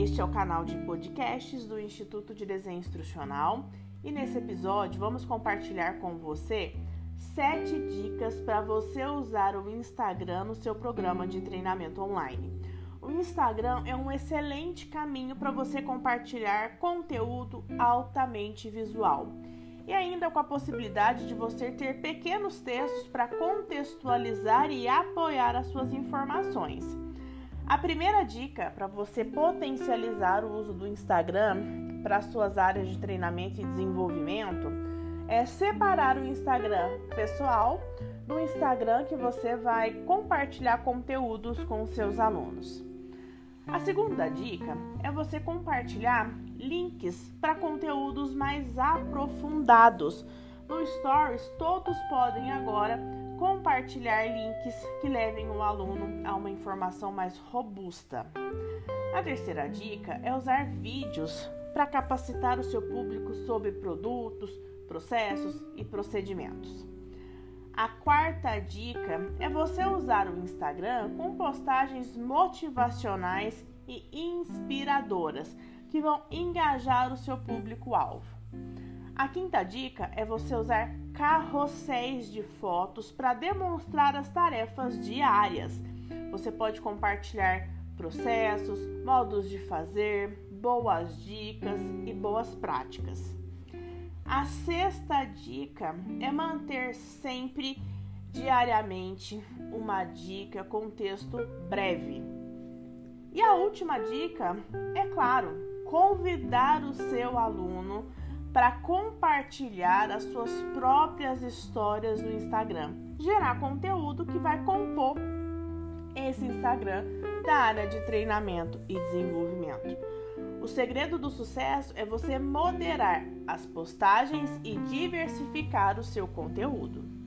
Este é o canal de podcasts do Instituto de Desenho Instrucional e nesse episódio vamos compartilhar com você sete dicas para você usar o Instagram no seu programa de treinamento online. O Instagram é um excelente caminho para você compartilhar conteúdo altamente visual e ainda com a possibilidade de você ter pequenos textos para contextualizar e apoiar as suas informações. A primeira dica para você potencializar o uso do Instagram para suas áreas de treinamento e desenvolvimento é separar o Instagram pessoal do Instagram que você vai compartilhar conteúdos com seus alunos. A segunda dica é você compartilhar links para conteúdos mais aprofundados. No Stories, todos podem agora compartilhar links que levem o aluno a uma informação mais robusta. A terceira dica é usar vídeos para capacitar o seu público sobre produtos, processos e procedimentos. A quarta dica é você usar o Instagram com postagens motivacionais e inspiradoras que vão engajar o seu público-alvo. A quinta dica é você usar carrosséis de fotos para demonstrar as tarefas diárias. Você pode compartilhar processos, modos de fazer, boas dicas e boas práticas. A sexta dica é manter sempre diariamente uma dica com texto breve. E a última dica é claro, convidar o seu aluno para compartilhar as suas próprias histórias no Instagram, gerar conteúdo que vai compor esse Instagram da área de treinamento e desenvolvimento. O segredo do sucesso é você moderar as postagens e diversificar o seu conteúdo.